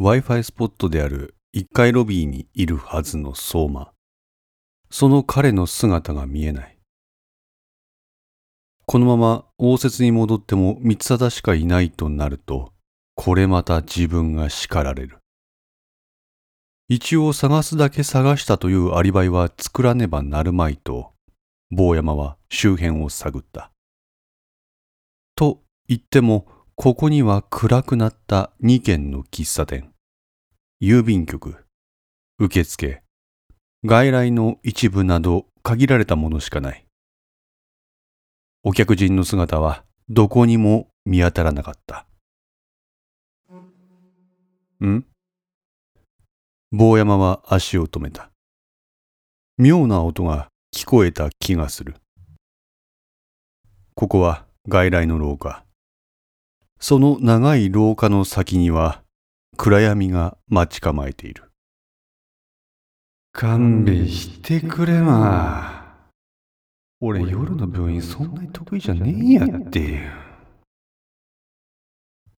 Wi-Fi スポットである1階ロビーにいるはずの相馬。その彼の姿が見えない。このまま応接に戻っても三貞しかいないとなると、これまた自分が叱られる。一応探すだけ探したというアリバイは作らねばなるまいと、坊山は周辺を探った。と言っても、ここには暗くなった2軒の喫茶店、郵便局、受付、外来の一部など限られたものしかない。お客人の姿はどこにも見当たらなかった。ん？坊山は足を止めた。妙な音が聞こえた気がする。ここは外来の廊下。その長い廊下の先には暗闇が待ち構えている。勘弁してくれま。俺夜の病院そんなに得意じゃねえやって。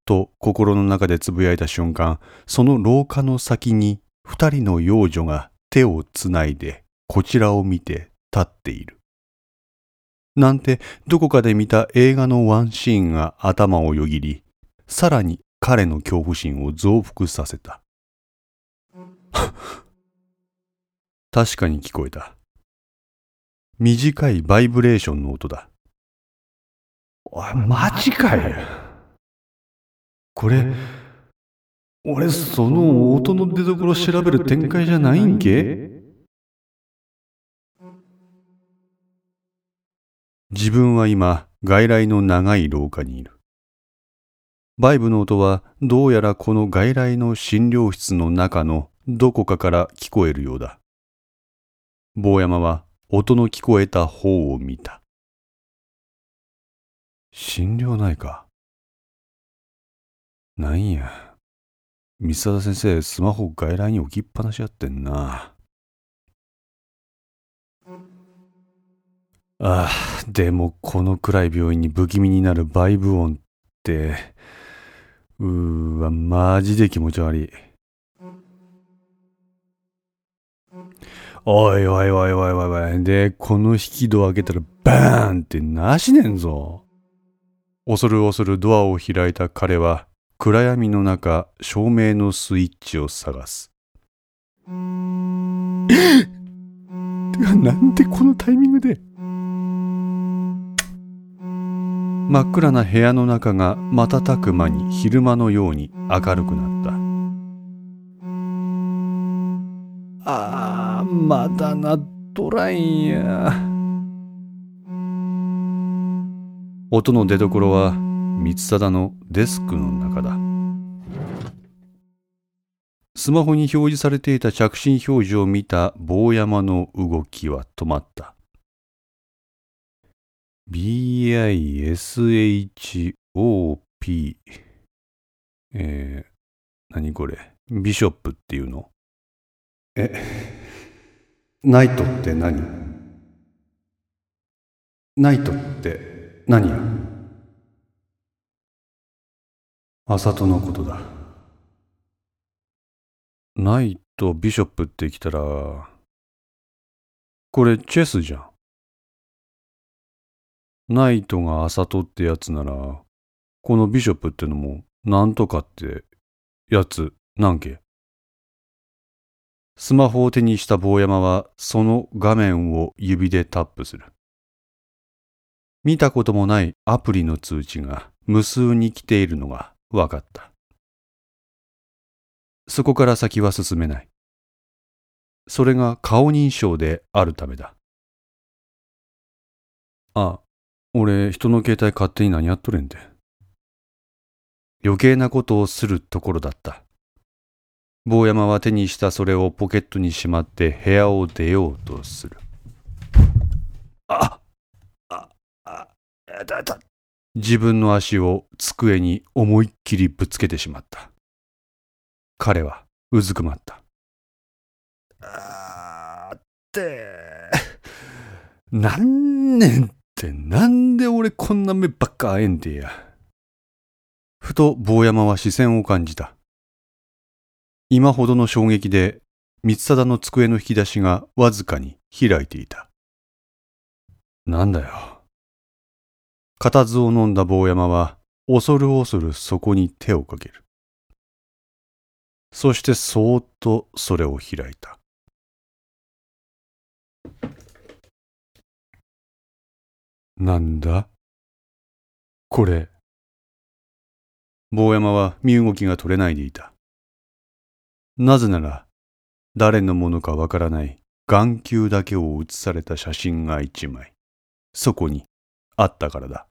と心の中でつぶやいた瞬間、その廊下の先に二人の幼女が手をつないでこちらを見て立っている。なんてどこかで見た映画のワンシーンが頭をよぎり、さらに彼の恐怖心を増幅させた。確かに聞こえた。短いバイブレーションの音だ。おい、マジかよ。これ、俺その音の出所調べる展開じゃないんけ？自分は今外来の長い廊下にいる。バイブの音はどうやらこの外来の診療室の中のどこかから聞こえるようだ。坊山は音の聞こえた方を見た。心療内科。なんや。三沢先生、スマホ外来に置きっぱなしやってんな。ああ、でもこの暗い病院に不気味になるバイブ音って、うーわ、マジで気持ち悪い。おいおいおいおいおいおい。で、この引き戸開けたらバーンってなしねんぞ。恐る恐るドアを開いた彼は暗闇の中、照明のスイッチを探す。なんでこのタイミングで真っ暗な部屋の中が瞬く間に昼間のように明るくなった。ああ、まだなっとらんや。音の出どころは光貞のデスクの中だ。スマホに表示されていた着信表示を見た坊山の動きは止まった。BISHOP えー、何これ？ビショップっていうの？え、ナイトって何？ナイトって何や？あさとのことだ。ナイト、ビショップってきたら、これチェスじゃん。ナイトがあさとってやつなら、このビショップってのも、なんとかってやつ、なんけ？スマホを手にした坊山は、その画面を指でタップする。見たこともないアプリの通知が無数に来ているのがわかった。そこから先は進めない。それが顔認証であるためだ。ああ、俺人の携帯勝手に何やっとれんて。余計なことをするところだった。坊山は手にしたそれをポケットにしまって部屋を出ようとする。ああ、あ、だ、だ、自分の足を机に思いっきりぶつけてしまった。彼はうずくまった。あーって、何年ってなんで俺こんな目ばっかあえんでや。ふと坊山は視線を感じた。今ほどの衝撃で光貞の机の引き出しがわずかに開いていた。なんだよ。固唾を飲んだ坊山は恐る恐るそこに手をかける。そしてそーっとそれを開いた。なんだ？これ。坊山は身動きが取れないでいた。なぜなら、誰のものかわからない眼球だけを写された写真が一枚、そこにあったからだ。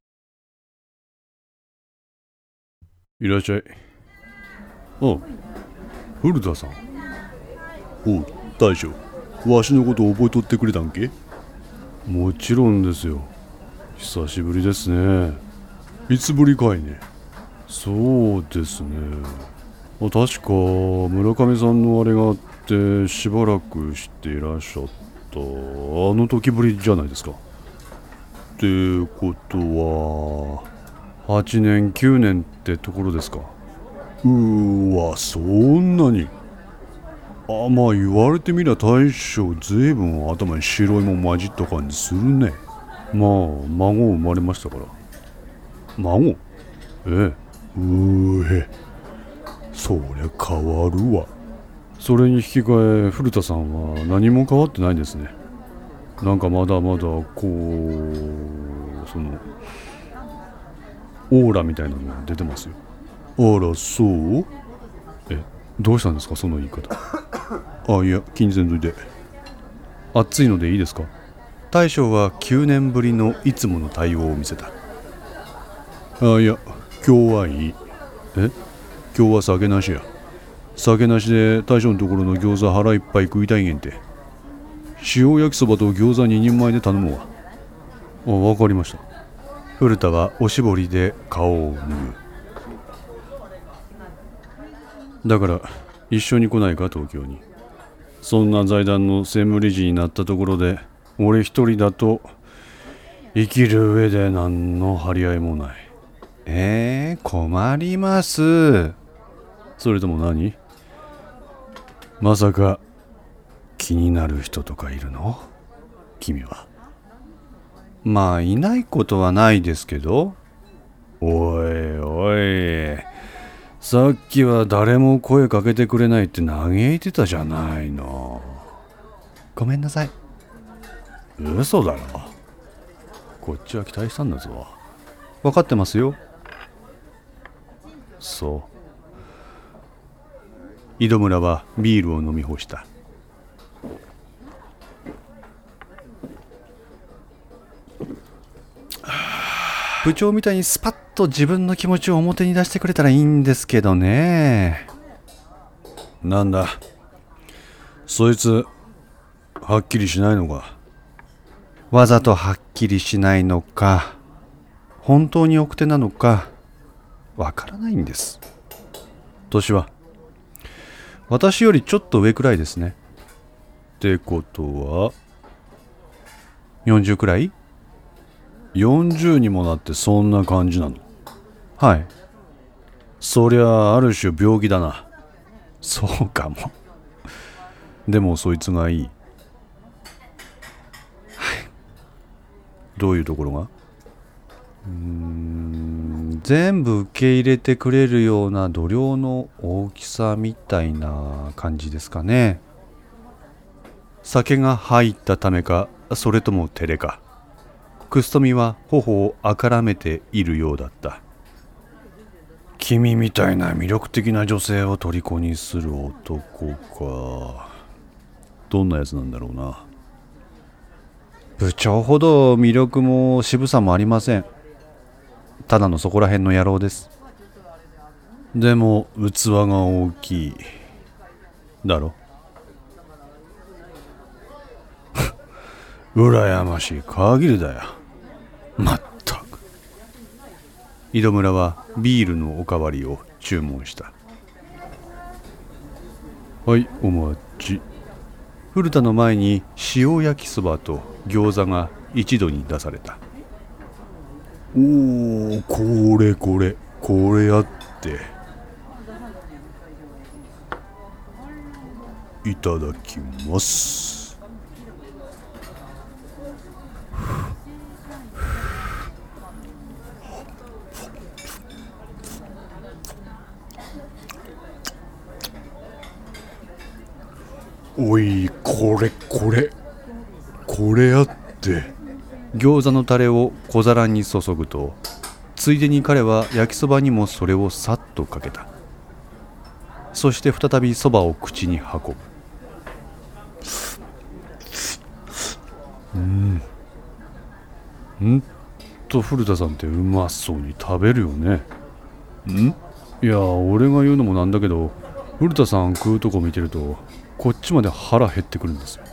いらっしゃい。あ、古田さん。おう、大将。わしのこと覚えとってくれたんけ？もちろんですよ。久しぶりですね。いつぶりかいね。そうですねあ。確か村上さんのあれがあってしばらくしていらっしゃったあの時ぶりじゃないですか。ってことは8年9年ってところですかうーわそんなにあまあ言われてみりゃ大将ずいぶん頭に白いもん混じった感じするねあ孫生まれましたから。孫？ええ。うーへ。そりゃ変わるわ。それに引き換え古田さんは何も変わってないですね。なんかまだまだこうそのオーラみたいなのが出てますよ。あらそう？えどうしたんですかその言い方。あいや気にせんといて暑いのでいいですか？大将は9年ぶりのいつもの対応を見せた。あいや今日はいい。え？今日は酒なしや。酒なしで大将のところの餃子腹いっぱい食いたいげんて。塩焼きそばと餃子2人前で頼むわ。あ分かりました。古田はおしぼりで顔を拭うだから一緒に来ないか東京に。そんな財団の専務理事になったところで俺一人だと生きる上で何の張り合いもない。えー、困ります。それとも何？まさか気になる人とかいるの？君は。まあいないことはないですけど。おいおい。さっきは誰も声かけてくれないって嘆いてたじゃないの。ごめんなさい嘘だろ？こっちは期待したんだぞ。分かってますよ。そう。井戸村はビールを飲み干した。部長みたいにスパッと自分の気持ちを表に出してくれたらいいんですけどね。なんだ？そいつはっきりしないのか？わざとはっきりしないのか本当に奥手なのかわからないんです。年は私よりちょっと上くらいですね。ってことは40くらい？40にもなってそんな感じなの。はい。そりゃある種病気だな。そうかも。でもそいつがいいはいどういうところが？うん全部受け入れてくれるような度量の大きさみたいな感じですかね。酒が入ったためかそれとも照れか。クストミは頬をあからめているようだった。君みたいな魅力的な女性を虜にする男か。どんなやつなんだろうな。部長ほど魅力も渋さもありません。ただのそこら辺の野郎です。でも器が大きい。だろ？羨ましい限りだよ。まったく。井戸村はビールのおかわりを注文した。はいお待ち。古田の前に塩焼きそばと餃子が一度に出された。おおこれこれ。これやって。いただきます。おいこれこれ。これやって。餃子のタレを小皿に注ぐとついでに彼は焼きそばにもそれをさっとかけた。そして再びそばを口に運ぶ。うん。んと古田さんってうまそうに食べるよね。ん？いや俺が言うのもなんだけど古田さん食うとこ見てるとこっちまで腹減ってくるんですよ。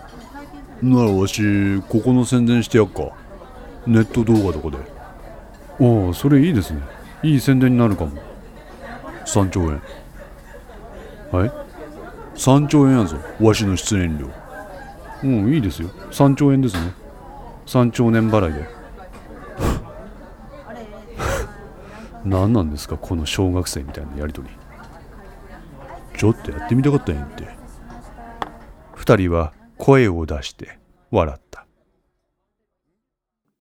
ならわしここの宣伝してやっか。ネット動画とかで。おおそれいいですね。いい宣伝になるかも。3兆円。はい？3兆円やぞ。わしの出演料。うんいいですよ。3兆円ですね。3兆年払いで。何なんですかこの小学生みたいなやりとり。ちょっとやってみたかったんやんって二人は声を出して笑った。